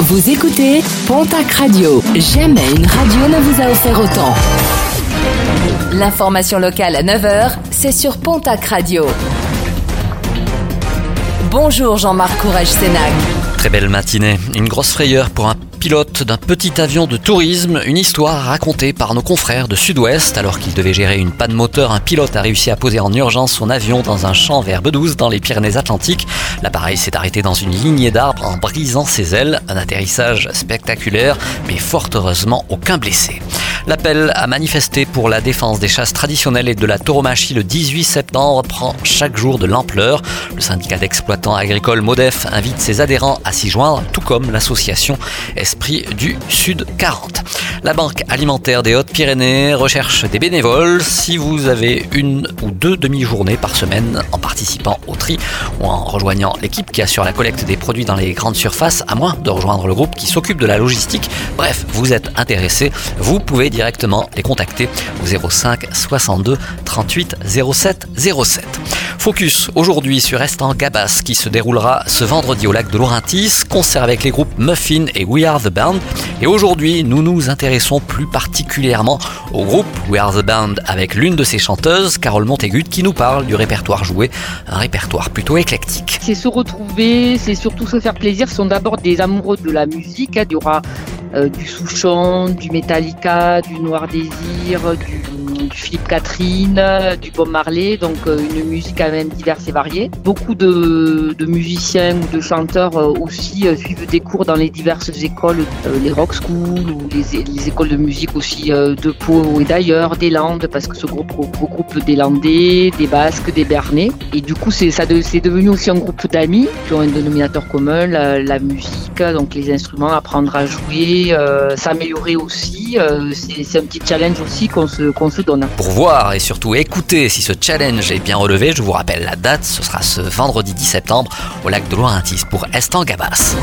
Vous écoutez Pontac Radio. Jamais une radio ne vous a offert autant. L'information locale à 9h, c'est sur Pontac Radio. Bonjour Jean-Marc Courage Sénac. Très belle matinée. Une grosse frayeur pour un pilote d'un petit avion de tourisme, une histoire racontée par nos confrères de Sud-Ouest. Alors qu'il devait gérer une panne moteur, un pilote a réussi à poser en urgence son avion dans un champ vers Bedouze dans les Pyrénées-Atlantiques. L'appareil s'est arrêté dans une lignée d'arbres en brisant ses ailes. Un atterrissage spectaculaire, mais fort heureusement aucun blessé. L'appel à manifester pour la défense des chasses traditionnelles et de la tauromachie le 18 septembre prend chaque jour de l'ampleur. Le syndicat d'exploitants agricoles MODEF invite ses adhérents à s'y joindre, tout comme l'association Esprit du Sud 40. La Banque alimentaire des Hautes-Pyrénées recherche des bénévoles. Si vous avez une ou deux demi-journées par semaine en participant au tri ou en rejoignant l'équipe qui assure la collecte des produits dans les grandes surfaces, à moins de rejoindre le groupe qui s'occupe de la logistique, bref, vous êtes intéressé, vous pouvez directement les contacter au 05 62 38 07 07. Focus aujourd'hui sur Estan Gabas qui se déroulera ce vendredi au lac de Laurentis, concert avec les groupes Muffin et We Are the Band. Et aujourd'hui, nous nous intéressons plus particulièrement au groupe We Are the Band avec l'une de ses chanteuses, Carole Montégut, qui nous parle du répertoire joué, un répertoire plutôt éclectique. C'est se retrouver, c'est surtout se faire plaisir. Ce sont d'abord des amoureux de la musique. Hein. Il y aura euh, du Souchon, du Metallica, du Noir Désir, du du Philippe Catherine, du Bob Marley, donc euh, une musique quand même diverse et variée. Beaucoup de, musiciens ou de chanteurs euh, aussi euh, suivent des cours dans les diverses écoles, les rock schools ou les, écoles de musique aussi de Pau et d'ailleurs, des Landes, parce que ce groupe regroupe des Landais, des Basques, des Bernais. Et du coup, c'est devenu aussi un groupe d'amis qui ont un dénominateur commun, la, musique, donc les instruments, apprendre à jouer, s'améliorer aussi. c'est un petit challenge aussi qu'on se, qu'on se Pour voir et surtout écouter si ce challenge est bien relevé, je vous rappelle la date, ce sera ce vendredi 10 septembre au lac de Loirentis pour Estan Gabas.